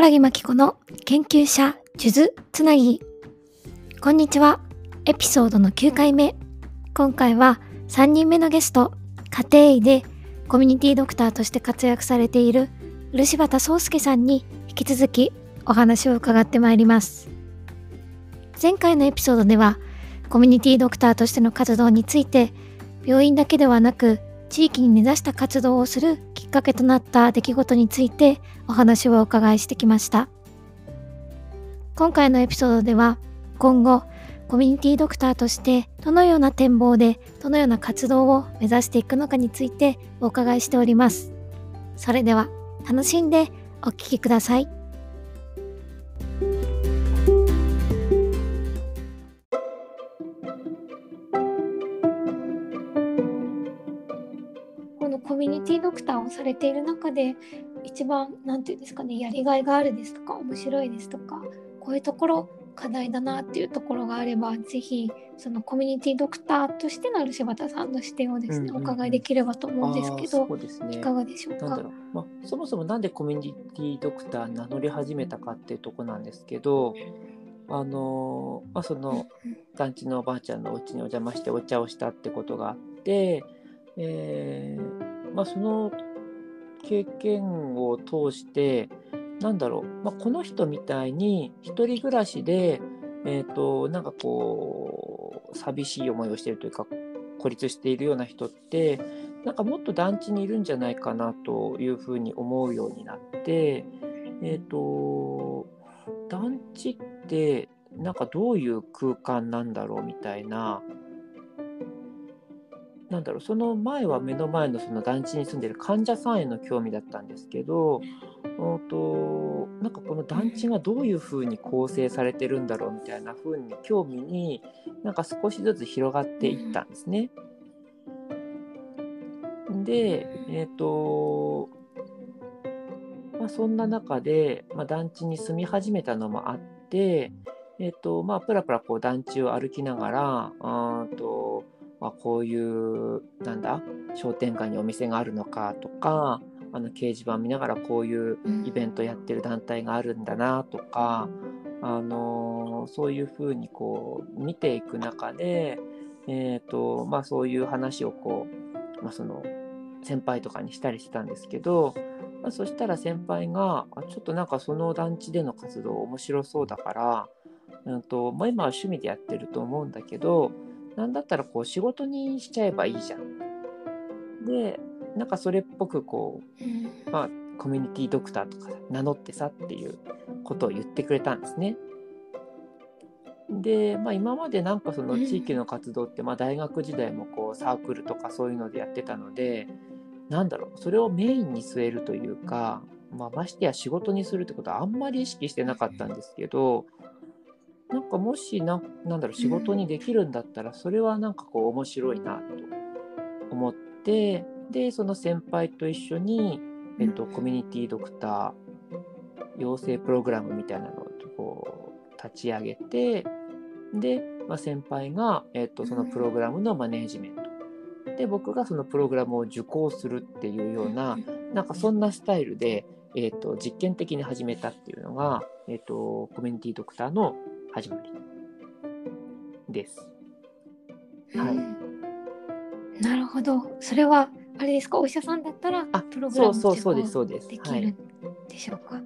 原木真紀子の研究者数珠つなぎ。こんにちは。エピソードの9回目。今回は3人目のゲスト家庭医でコミュニティドクターとして活躍されている漆柴壮介さんに引き続きお話を伺ってまいります。前回のエピソードではコミュニティドクターとしての活動について病院だけではなく地域に根ざした活動をするっかけとなった出来事についてお話をお伺いしてきました。今回のエピソードでは今後コミュニティドクターとしてどのような展望でどのような活動を目指していくのかについてお伺いしております。それでは楽しんでお聴きください。ミュニティドクターをされている中で一番何て言うんですかねやりがいがあるですとか面白いですとかこういうところ課題だなっていうところがあればぜひそのコミュニティドクターとしての柴田さんの視点をですね、うんうんうん、お伺いできればと思うんですけど、ね、いかがでしょうか？う、まあ、そもそもなんでコミュニティドクター名乗り始めたかっていうとこなんですけどあのまあ、その団地のおばあちゃんのお家にお邪魔してお茶をしたってことがあって、えーまあ、その経験を通してなんだろう、まあ、この人みたいに一人暮らしで、えーと、なんかこう寂しい思いをしているというか孤立しているような人ってなんかもっと団地にいるんじゃないかなというふうに思うようになって、えーと団地ってなんかどういう空間なんだろうみたいななんだろうその前は目の前のその団地に住んでる患者さんへの興味だったんですけどとなんかこの団地がどういうふうに構成されてるんだろうみたいなふうに興味になんか少しずつ広がっていったんですね。で、え、ー、とまあ、そんな中で、まあ、団地に住み始めたのもあって、え、ー、とまあ、プラプラこう団地を歩きながらあと、あ、こういうなんだ商店街にお店があるのかとかあの掲示板見ながらこういうイベントやってる団体があるんだなとか、あのそういうふうにこう見ていく中で、えーとまあ、そういう話をこう、まあ、その先輩とかにしたりしたんですけど、まあ、そしたら先輩がちょっとなんかその団地での活動面白そうだから、うんとまあ、今は趣味でやってると思うんだけどなんだったらこう仕事にしちゃえばいいじゃん。でなんかそれっぽくこう、まあ、コミュニティドクターとか名乗ってさっていうことを言ってくれたんですね。で、まあ、今までなんかその地域の活動って、まあ、大学時代もこうサークルとかそういうのでやってたのでなんだろうそれをメインに据えるというか、まあ、ましてや仕事にするってことはあんまり意識してなかったんですけどなんかもしななんだろう仕事にできるんだったらそれはなんかこう面白いなと思ってでその先輩と一緒に、えっと、コミュニティドクター養成プログラムみたいなのをこう立ち上げてで、まあ、先輩が、えっと、そのプログラムのマネージメント。で僕がそのプログラムを受講するっていうようななんかそんなスタイルで、えっと、実験的に始めたっていうのが、えっと、コミュニティドクターの始まり。です。はい、なるほど。それはあれですか？お医者さんだったらプログラムそうそうそうですできるでしょうか、はい、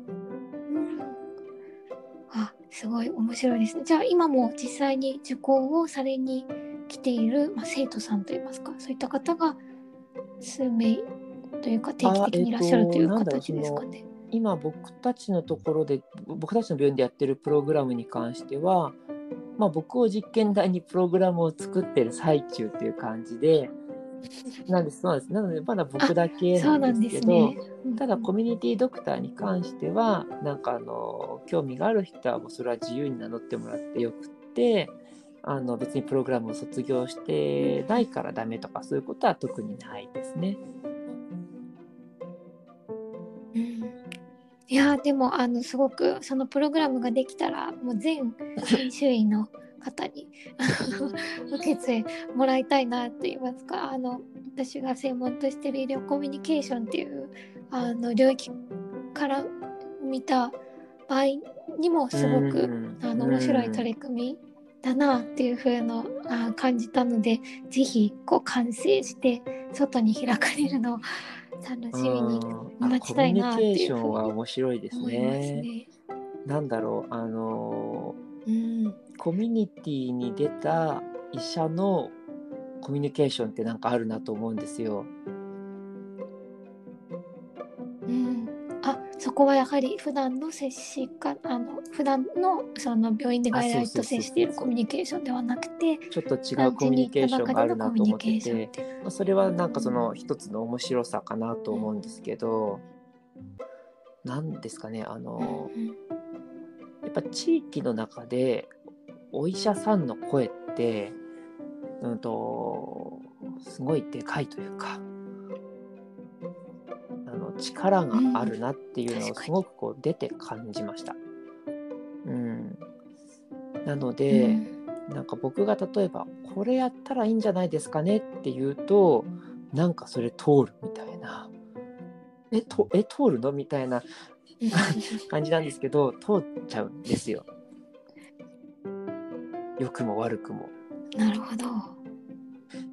あすごい。面白いですね。じゃあ今も実際に受講をされに来ている、まあ、生徒さんといいますか？そういった方が数名というか定期的にいらっしゃるという形ですかね？今僕たちのところで僕たちの病院でやってるプログラムに関しては、まあ、僕を実験台にプログラムを作ってる最中っていう感じでなんです、そうなんです。なので、まだ僕だけなんですけど、ねうん、ただコミュニティドクターに関しては、なんかあの、興味がある人はもうそれは自由に名乗ってもらってよくって、あの別にプログラムを卒業してないからダメとかそういうことは特にないですね。いやでもあのすごくそのプログラムができたらもう全研修医の方に 受け継いもらいたいなと言いますか。あの私が専門としている医療コミュニケーションっていうあの領域から見た場合にもすごく、うんあの面白い取り組みだなっていう風のあ感じたのでぜひこう完成して外に開かれるのを楽しみにうん待ちたいなっていうコミュニケーションは面白いです。ね。なんだろうあのうん、コミュニティに出た医者のコミュニケーションってなんかあるなと思うんですよ。そこはやはり普段の接しかあの普段のその病院で外来と接しているコミュニケーションではなくてちょっと違うコミュニケーションがあるなと思ってて、まあそれはなんかその一つの面白さかなと思うんですけど、なんですかねあのやっぱ地域の中でお医者さんの声って、うんと、すごいでかいというかあの力があるなっていうのをすごくこう出て感じました。うん、なので、なんか僕が例えばこれやったらいいんじゃないですかねって言うとなんかそれ通るみたいな。えとえ通るのみたいな 感じなんですけど通っちゃうんですよ。良くも悪くも。なるほど。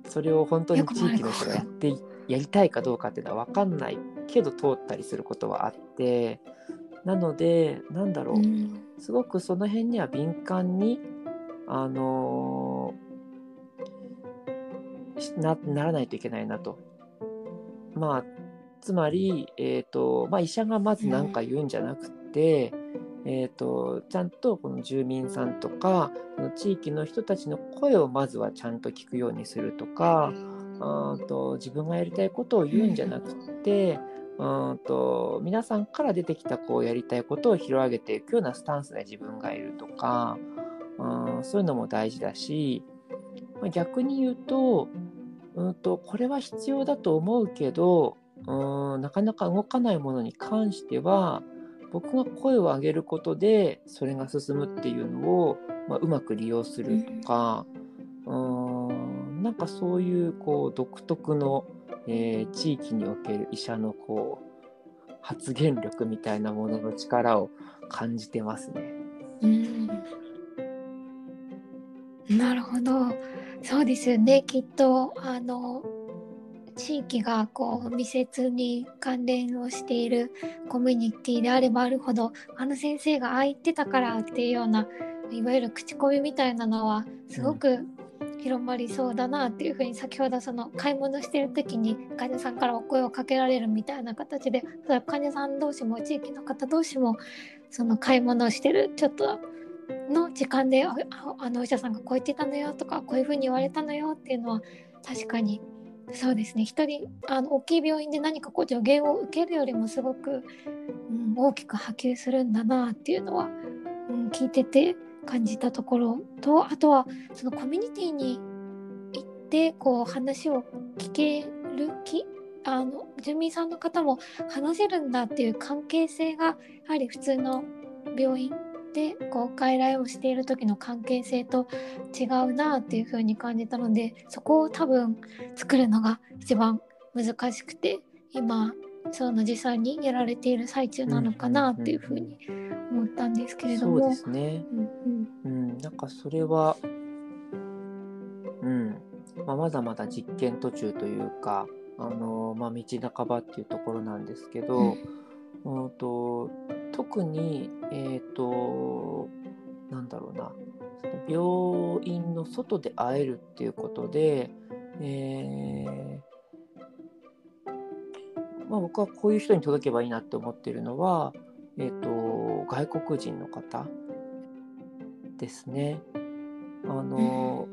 それを本当に地域の人がやっていやりたいかどうかっていうのは分かんないけど通ったりすることはあってなのでなんだろう、うん。すごくその辺には敏感にあのなならないといけないなと。まあつまり、えーとまあ、医者がまず何か言うんじゃなくて、えー、とちゃんとこの住民さんとか地域の人たちの声をまずはちゃんと聞くようにするとかあーと自分がやりたいことを言うんじゃなくて、うんと皆さんから出てきたこうやりたいことを拾い上げていくようなスタンスで自分がいるとか、うん、そういうのも大事だし、まあ、逆に言うと,、うん、とこれは必要だと思うけど、うん、なかなか動かないものに関しては僕が声を上げることでそれが進むっていうのを、まあ、うまく利用するとか、うん、なんかそういうこう独特の、えー地域における医者のこう発言力みたいなものの力を感じてますね。うん。なるほど。そうですよね。きっとあの地域がこう密接に関連をしているコミュニティであればあるほどあの先生がああ言ってたからっていうようないわゆる口コミみたいなのはすごく広まりそうだなっていうふうに先ほどその買い物してる時に患者さんからお声をかけられるみたいな形で患者さん同士も地域の方同士もその買い物をしてるちょっとの時間であのお医者さんがこう言ってたのよとかこういうふうに言われたのよっていうのは確かにそうですね。一人あの大きい病院で何かこう助言を受けるよりもすごく、うん、大きく波及するんだなっていうのは、うん、聞いてて感じたところとあとはそのコミュニティに行ってこう話を聞けるきあの住民さんの方も話せるんだっていう関係性がやはり普通の病院でこう外来をしている時の関係性と違うなっていう風に感じたのでそこを多分作るのが一番難しくて今その実際にやられている最中なのかなっていう風に思ったんですけれども。そうですね。うんうん、なんかそれは、うん、まあ、まだまだ実験途中というか、あのまあ、道半ばっていうところなんですけど、うんと特に、えっ、と、なんだろうな、病院の外で会えるっていうことで、えーまあ、僕はこういう人に届けばいいなって思ってるのは、えっ、と、外国人の方ですね。あの、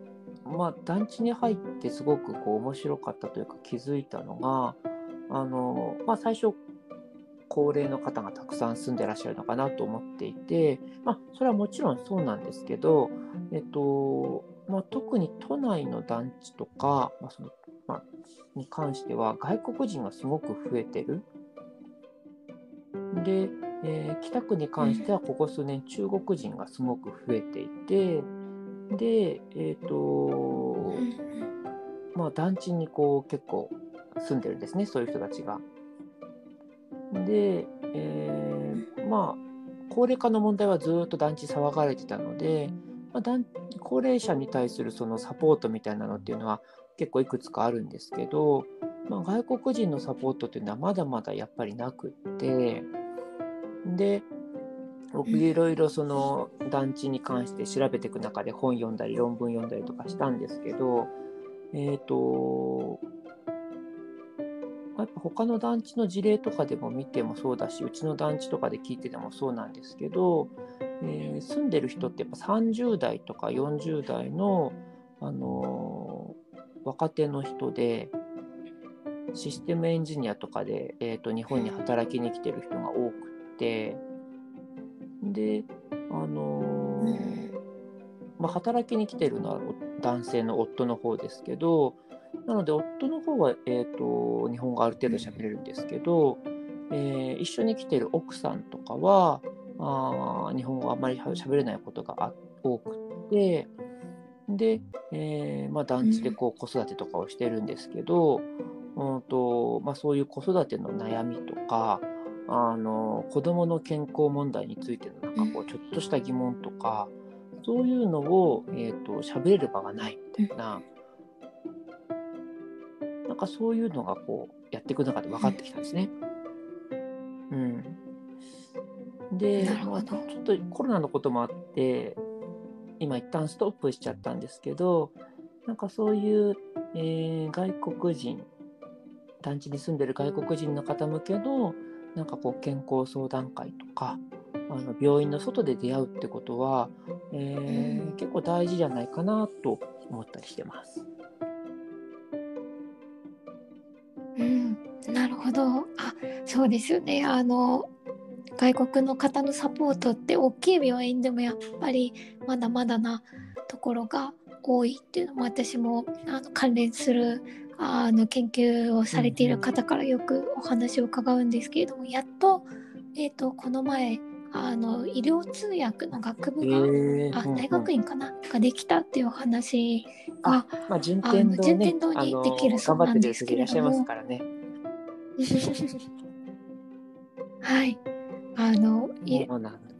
まあ、団地に入ってすごくこう面白かったというか気づいたのが、あの、まあ、最初、高齢の方がたくさん住んでらっしゃるのかなと思っていて、まあ、それはもちろんそうなんですけど、えっとまあ、特に都内の団地とか、まあそのまあ、に関しては外国人がすごく増えてる。で、えー北区に関してはここ数年中国人がすごく増えていて、で、えっ、と、まあ団地にこう結構住んでるんですね、そういう人たちが。で、えーまあ高齢化の問題はずっと団地騒がれてたので、まあ、団高齢者に対するそのサポートみたいなのっていうのは結構いくつかあるんですけど、まあ、外国人のサポートっていうのはまだまだやっぱりなくってで僕いろいろその団地に関して調べていく中で本読んだり論文読んだりとかしたんですけどえっ、ー、とやっぱ他の団地の事例とかでも見てもそうだしうちの団地とかで聞いててもそうなんですけど、えー、住んでる人ってやっぱ30代とか40代の、あのー、若手の人でシステムエンジニアとかで、えーと、日本に働きに来てる人が多くてであのー、まあ、働きに来てるのは男性の夫の方ですけどなので、夫の方は、えーと、日本語ある程度喋れるんですけど、えー、一緒に来てる奥さんとかはあ日本語あんまり喋れないことが多くてで、えー、まあ、団地でこう子育てとかをしてるんですけど、うんとまあ、そういう子育ての悩みとかあの子どもの健康問題についてのなんかこうちょっとした疑問とかそういうのを、えーと、喋れる場がないみたいな。なんかそういうのがこうやっていく中で分かってきたんですね。うん、で、まあ、ちょっとコロナのこともあって今一旦ストップしちゃったんですけどなんかそういう、えー、外国人団地に住んでる外国人の方向けのなんかこう健康相談会とかあの病院の外で出会うってことは、えー、結構大事じゃないかなと思ったりしてます。なるほど。あそうですよね。あの外国の方のサポートって大きい病院でもやっぱりまだまだなところが多いっていうのも私もあの関連するあの研究をされている方からよくお話を伺うんですけれどもやっと,、えーと、この前あの医療通訳の学部が、えー、あ大学院かな、ができたっていう話が、まあ、順天堂、ね、順天堂にできるそうなんですけれども。はい。あの、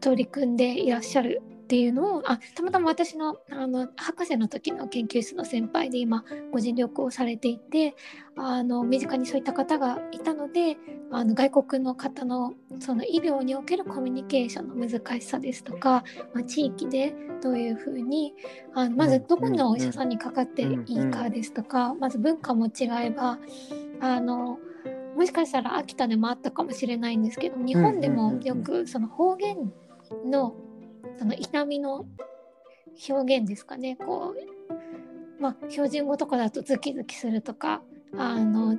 取り組んでいらっしゃるっていうのをあたまたま私のあの博士の時の研究室の先輩で今ご尽力をされていてあの身近にそういった方がいたのであの外国の方のその医療におけるコミュニケーションの難しさですとか、まあ、地域でどういうふうにあのまずどこのお医者さんにかかっていいかですとかまず文化も違えばあのもしかしたら秋田でもあったかもしれないんですけど日本でもよくその方言のその痛みの表現ですかね。こうまあ標準語とかだとズキズキするとかあの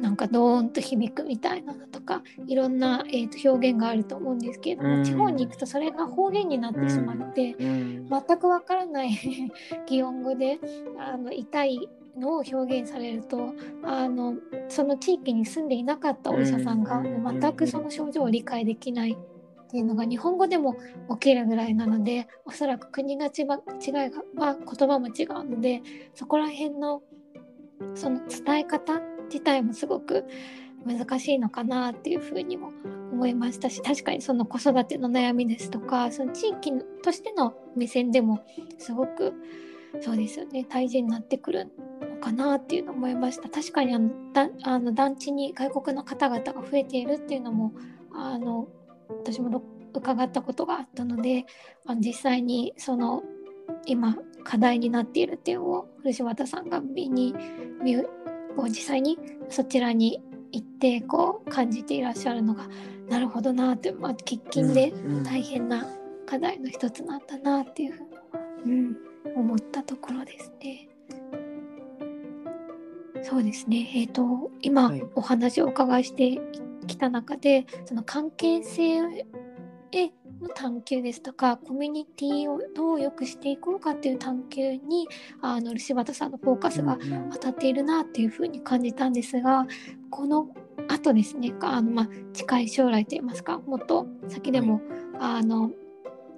なんかドーンと響くみたいなのとかいろんな、えー、と表現があると思うんですけれども、地方に行くとそれが方言になってしまって、全くわからない 擬音語であの痛いのを表現されるとあのその地域に住んでいなかったお医者さんが全くその症状を理解できないっていうのが日本語でも起きるぐらいなのでおそらく国が違いが、言葉も違うのでそこら辺のその伝え方自体もすごく難しいのかなっていうふうにも思いましたし確かにその子育ての悩みですとかその地域としての目線でもすごくそうですよね大事になってくるのかなっていうのを思いました。確かにあのだあの団地に外国の方々が増えているっていうのもあの私も伺ったことがあったのであの実際にその今課題になっている点を古柴さんが見に見こう実際にそちらに行ってこう感じていらっしゃるのがなるほどなって、まあ、喫緊で大変な課題の一つなんだなっていうふうに、うん思ったところですね。そうですね、えーと、今お話をお伺いしてきた中で、はい、その関係性への探求ですとかコミュニティをどう良くしていこうかっていう探求にあの柴田さんのフォーカスが当たっているなっていうふうに感じたんですがこのあとですねあの、まあ、近い将来といいますかもっと先でも、はい、あの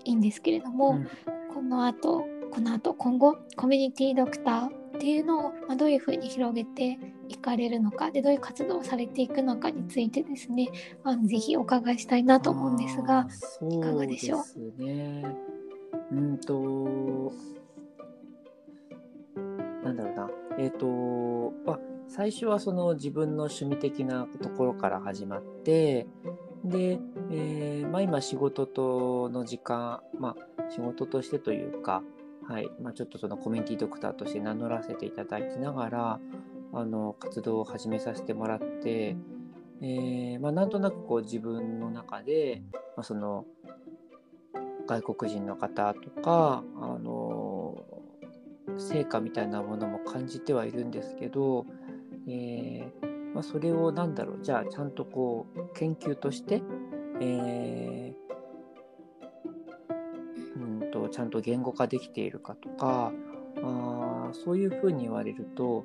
いいんですけれども、うん、このあとこの後今後コミュニティドクターっていうのを、まあ、どういうふうに広げていかれるのかでどういう活動をされていくのかについてですねあのぜひお伺いしたいなと思うんですがいかがでしょう？そうですね。うんとなんだろうな。えっ、とあ最初はその自分の趣味的なところから始まってで、えーまあ、今仕事との時間、まあ、仕事としてというか、はいまあ、ちょっとそのコミュニティドクターとして名乗らせていただきながらあの活動を始めさせてもらって、えーまあ、なんとなくこう自分の中で、まあ、その外国人の方とか、あの成果みたいなものも感じてはいるんですけど、えーまあ、それをなんだろうじゃあちゃんとこう研究として、えーうんとちゃんと言語化できているかとかあそういうふうに言われると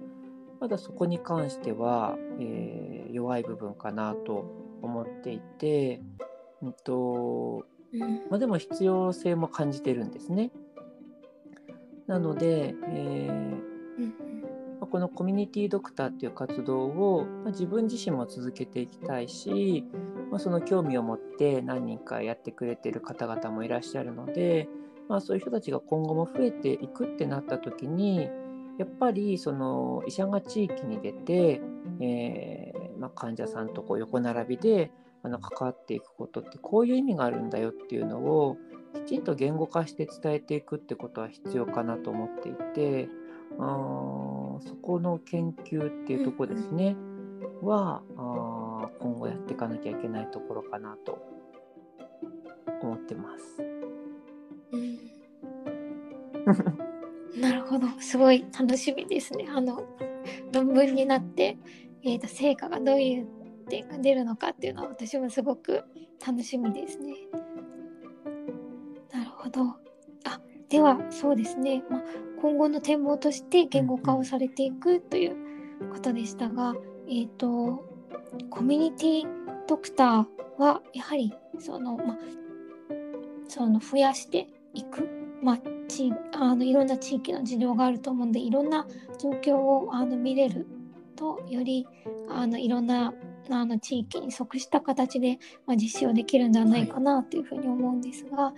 まだそこに関しては、えー弱い部分かなと思っていて、うんとうんまあ、でも必要性も感じてるんですね。なので、えーこのコミュニティドクターっていう活動を、まあ自分自身も続けていきたいし、まあ、その興味を持って何人かやってくれてる方々もいらっしゃるので、まあ、そういう人たちが今後も増えていくってなった時にやっぱりその医者が地域に出て、えーまあ、患者さんとこう横並びであの関わっていくことってこういう意味があるんだよっていうのをきちんと言語化して伝えていくってことは必要かなと思っていてあーそこの研究っていうところですね、はあー今後やっていかなきゃいけないところかなと思ってます。うん なるほど。すごい楽しみですね。あの論文になって、えー、と成果がどういう点が出るのかっていうのは私もすごく楽しみですね。なるほど。あではそうですね、まあ、今後の展望として言語化をされていくということでしたが、えっ、とコミュニティドクターはやはりそのまあその増やしていく、まあ、地あのいろんな地域の事情があると思うんでいろんな状況をあの見れるとよりあのいろんなあの地域に即した形で、まあ、実施をできるんではないかなというふうに思うんですが、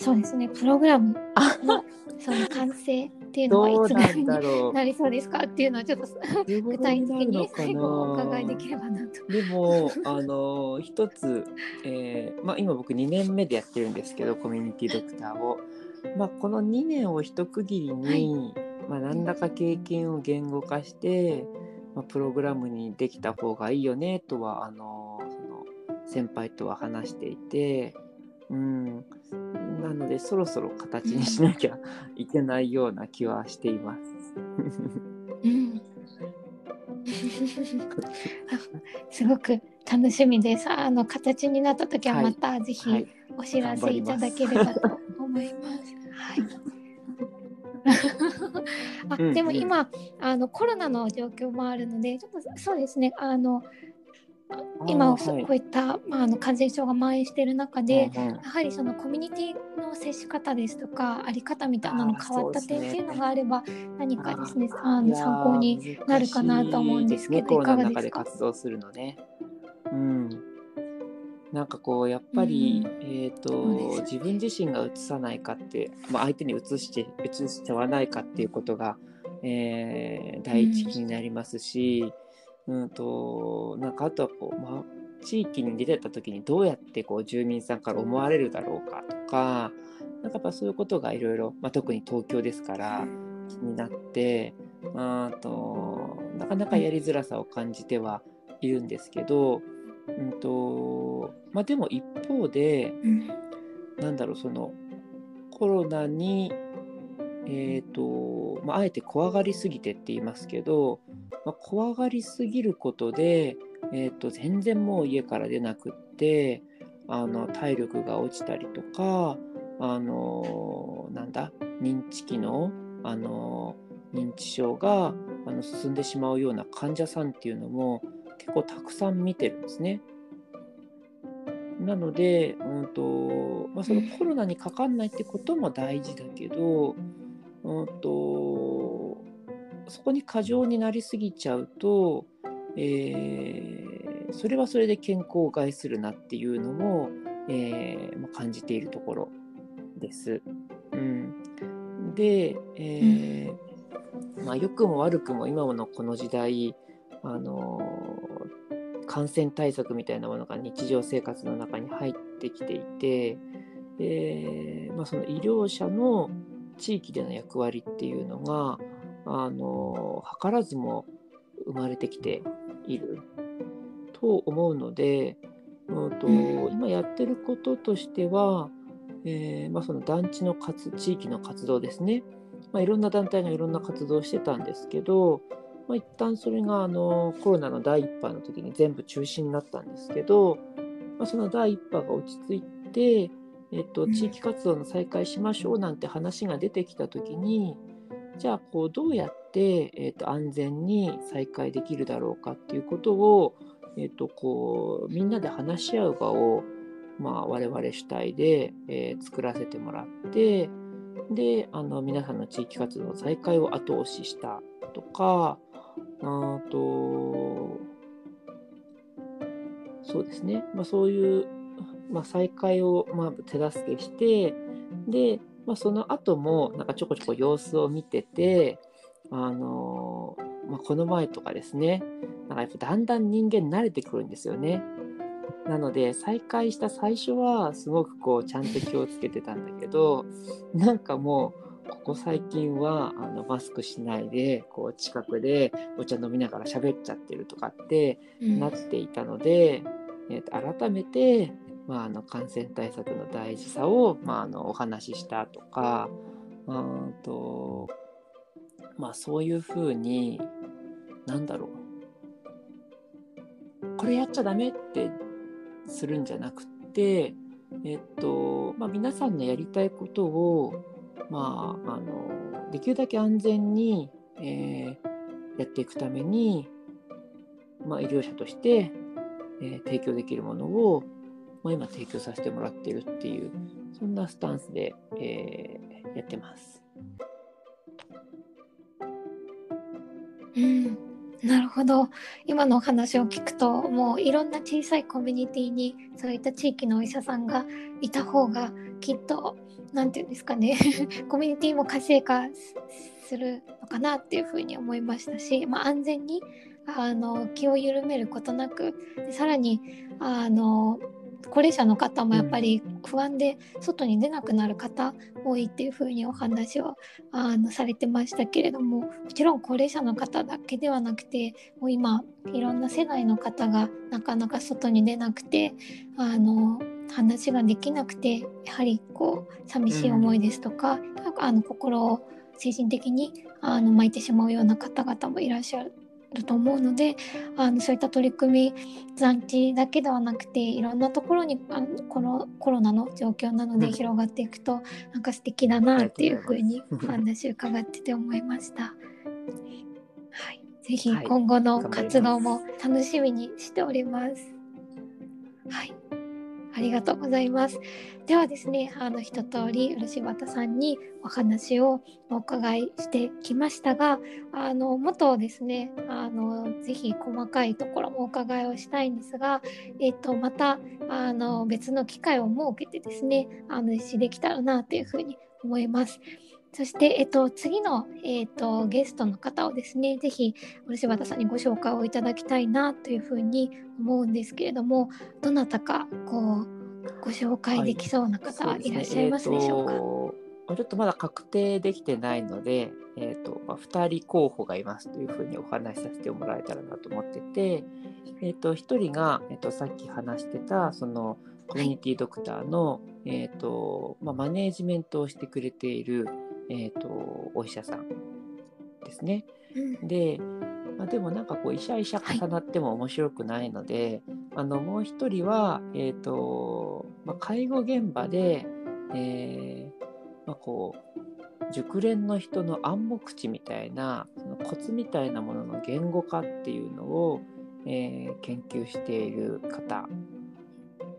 そうですね。プログラムのその完成っていうのはいつぐらないに。なりそうですかっていうのはちょっと具体的に最後お伺いできればなと。でも、あの一つ、えーまあ、今僕2年目でやってるんですけどコミュニティドクターを、まあ、この2年を一区切りに、まあ、何らか経験を言語化して、まあ、プログラムにできた方がいいよねとはあのその先輩とは話していて、うん、なのでそろそろ形にしなきゃいけないような気はしています。うんすごく楽しみです。あの形になった時はまたぜひはい、お知らせいただければと思います。はい。あうんでも今、あのコロナの状況もあるのでちょっとそうですねあの今こういった、まあ、あの感染症が蔓延している中で、やはりそのコミュニティの接し方ですとかあり方みたいなの変わった点っていうのがあれば何かですねあの参考になるかなと思うんですけどいかがですか？活動するのね。うん。なんかこうやっぱり、うんえっ、そうですと自分自身が移さないかって、まあ、相手に移して移しちゃわないかっていうことが、えー第一気になりますし、うん、うんとなんかあとはこう、まあ、地域に出てた時にどうやってこう住民さんから思われるだろうかとかなんかやっぱそういうことがいろいろ、まあ、特に東京ですから。気になってあとなかなかやりづらさを感じてはいるんですけど、うんとまあ、でも一方でうんなんだろうそのコロナに、えーとまあ、あえて怖がりすぎてって言いますけど、まあ、怖がりすぎることで、えー、と全然もう家から出なくってあの体力が落ちたりとかあのなんだ認知機能あの認知症があの進んでしまうような患者さんっていうのも結構たくさん見てるんですね。なので、うんとまあ、そのコロナにかかんないってことも大事だけど、うんとそこに過剰になりすぎちゃうと、えー、それはそれで健康を害するなっていうのも、えー、感じているところです。うん、で、えー、まあ、良くも悪くも今のこの時代あの感染対策みたいなものが日常生活の中に入ってきていて、えーまあ、その医療者の地域での役割っていうのがあの図らずも生まれてきていると思うので、うんと、今やってることとしては、えーまあ、その団地の活地域の活動ですね、まあ、いろんな団体がいろんな活動をしてたんですけど、まあ、一旦それがあのコロナの第1波の時に全部中止になったんですけど、まあ、その第1波が落ち着いて、えっと、地域活動の再開しましょうなんて話が出てきた時にじゃあこうどうやって、えっと、安全に再開できるだろうかっていうことを、えっと、こうみんなで話し合う場を、まあ、我々主体で、えー、作らせてもらってであの皆さんの地域活動の再開を後押ししたとかあとそうですね、まあ、そういうまあ、再開をまあ手助けしてで、まあ、その後もなんかちょこちょこ様子を見てて、あのまあ、この前とかですねなんかやっぱだんだん人間慣れてくるんですよね。なので再開した最初はすごくこうちゃんと気をつけてたんだけどなんかもうここ最近はあのマスクしないでこう近くでお茶飲みながら喋っちゃってるとかってなっていたので、うん、えー、と改めてまあ、あの感染対策の大事さを、まあ、あのお話ししたとかうんと、まあ、そういうふうになんだろう。これやっちゃダメってするんじゃなくて、えっとまあ、皆さんのやりたいことを、まあ、あのできるだけ安全に、えー、やっていくために、まあ、医療者として、えー、提供できるものをまあ、今提供させてもらってるっていうそんなスタンスで、えー、やってます。うん、なるほど今のお話を聞くともういろんな小さいコミュニティにそういった地域のお医者さんがいた方がきっと何て言うんですかね コミュニティも活性化するのかなっていうふうに思いましたし、まあ、安全にあの気を緩めることなくさらにあの高齢者の方もやっぱり不安で外に出なくなる方多いっていうふうにお話をあのされてましたけれどももちろん高齢者の方だけではなくてもう今いろんな世代の方がなかなか外に出なくてあの話ができなくてやはりこう寂しい思いですとか、うん、あの心を精神的にあの巻いてしまうような方々もいらっしゃるると思うのであのそういった取り組み残地だけではなくていろんなところにあのこのコロナの状況なので広がっていくと、うん、なんか素敵だなっていうふうに お話伺ってて思いました。はい、ぜひ今後の活動も楽しみにしております。はいありがとうございます。ではですね、あの一通り漆畑さんにお話をお伺いしてきましたが、あのもっとですね、あのぜひ細かいところもお伺いをしたいんですが、えっ、とまたあの別の機会を設けてですね、あの実施できたらなというふうに思います。そして、えっと、次の、えっと、ゲストの方をですね、ぜひ、漆畑さんにご紹介をいただきたいなというふうに思うんですけれども、どなたか、こう、ご紹介できそうな方、いらっしゃいますでしょうか、はいえー、ちょっとまだ確定できてないので、えーとまあ、2人候補がいますというふうにお話しさせてもらえたらなと思ってて、えーと、1人が、えーと、さっき話してたそのコミュニティドクターの、はい、えーとまあ、マネージメントをしてくれている、えーと、お医者さんですね。うん、で、まあ、でもなんかこう医者医者重なっても面白くないので、はい、あのもう一人は、えーとまあ、介護現場で、えーまあ、こう熟練の人の暗黙知みたいなそのコツみたいなものの言語化っていうのを、えー、研究している方、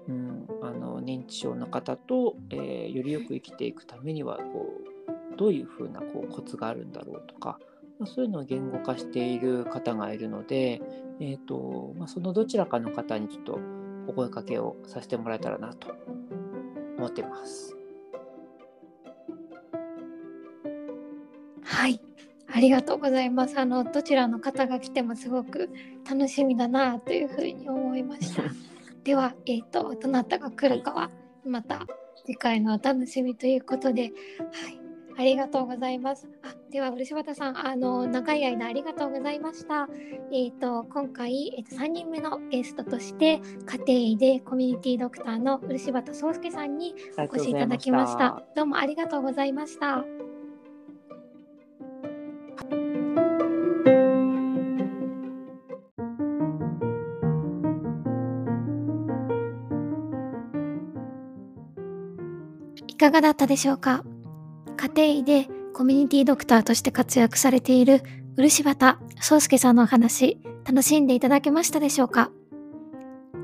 うん、あの認知症の方と、えー、よりよく生きていくためにはこうどういうふうなこうコツがあるんだろうとかまあ、そういうのを言語化している方がいるので、えーとまあ、そのどちらかの方にちょっとお声かけをさせてもらえたらなと思ってます。はい。ありがとうございます。あのどちらの方が来てもすごく楽しみだなというふうに思いました。では、えっ、ー、とどなたが来るかはまた次回のお楽しみということで、はい、ありがとうございます。あでは、漆畑さん、あの長い間ありがとうございました。えっ、ー、と今回、えーと、3人目のゲストとして家庭医でコミュニティドクターの漆畑壮介さんにお越しいただきました。どうもありがとうございました。かがだったでしょうか？家庭医でコミュニティドクターとして活躍されている漆畑壮介さんのお話楽しんでいただけましたでしょうか？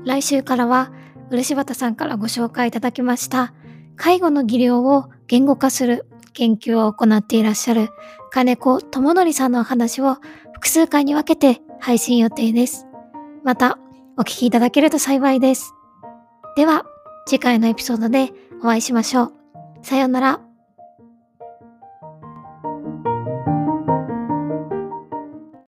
来週からは漆畑さんからご紹介いただきました介護の技量を言語化する研究を行っていらっしゃる金子智則さんのお話を複数回に分けて配信予定です。またお聞きいただけると幸いです。では次回のエピソードでお会いしましょう。さようなら。